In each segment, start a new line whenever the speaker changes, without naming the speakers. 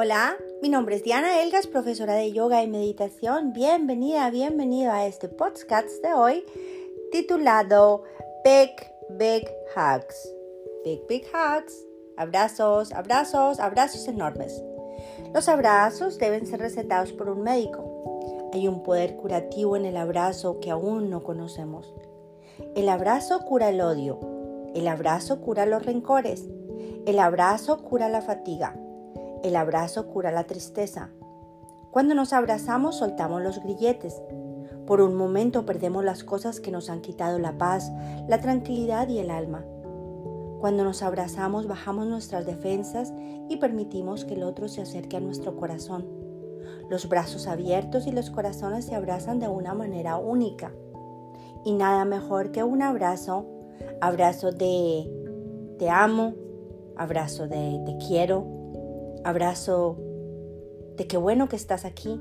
Hola, mi nombre es Diana Elgas, profesora de yoga y meditación. Bienvenida, bienvenido a este podcast de hoy titulado Big, Big Hugs. Big, Big Hugs. Abrazos, abrazos, abrazos enormes. Los abrazos deben ser recetados por un médico. Hay un poder curativo en el abrazo que aún no conocemos. El abrazo cura el odio. El abrazo cura los rencores. El abrazo cura la fatiga. El abrazo cura la tristeza. Cuando nos abrazamos soltamos los grilletes. Por un momento perdemos las cosas que nos han quitado la paz, la tranquilidad y el alma. Cuando nos abrazamos bajamos nuestras defensas y permitimos que el otro se acerque a nuestro corazón. Los brazos abiertos y los corazones se abrazan de una manera única. Y nada mejor que un abrazo, abrazo de te amo, abrazo de te quiero, abrazo de qué bueno que estás aquí,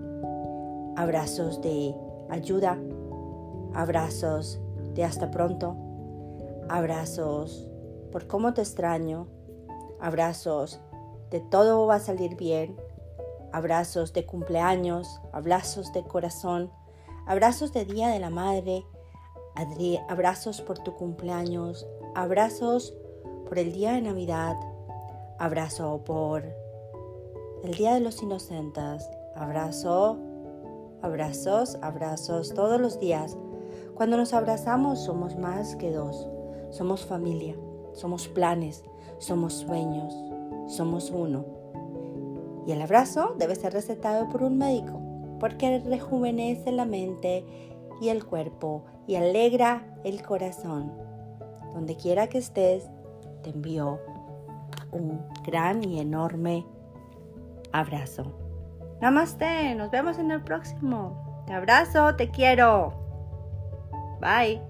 abrazos de ayuda, abrazos de hasta pronto, abrazos por cómo te extraño, abrazos de todo va a salir bien, abrazos de cumpleaños, abrazos de corazón, abrazos de Día de la Madre, abrazos por tu cumpleaños, abrazos por el día de Navidad, abrazo por el Día de los Inocentes. Abrazo, abrazos, abrazos todos los días. Cuando nos abrazamos somos más que dos. Somos familia, somos planes, somos sueños, somos uno. Y el abrazo debe ser recetado por un médico porque rejuvenece la mente y el cuerpo y alegra el corazón. Donde quiera que estés, te envío un gran y enorme abrazo. Namaste, nos vemos en el próximo. Te abrazo, te quiero. Bye.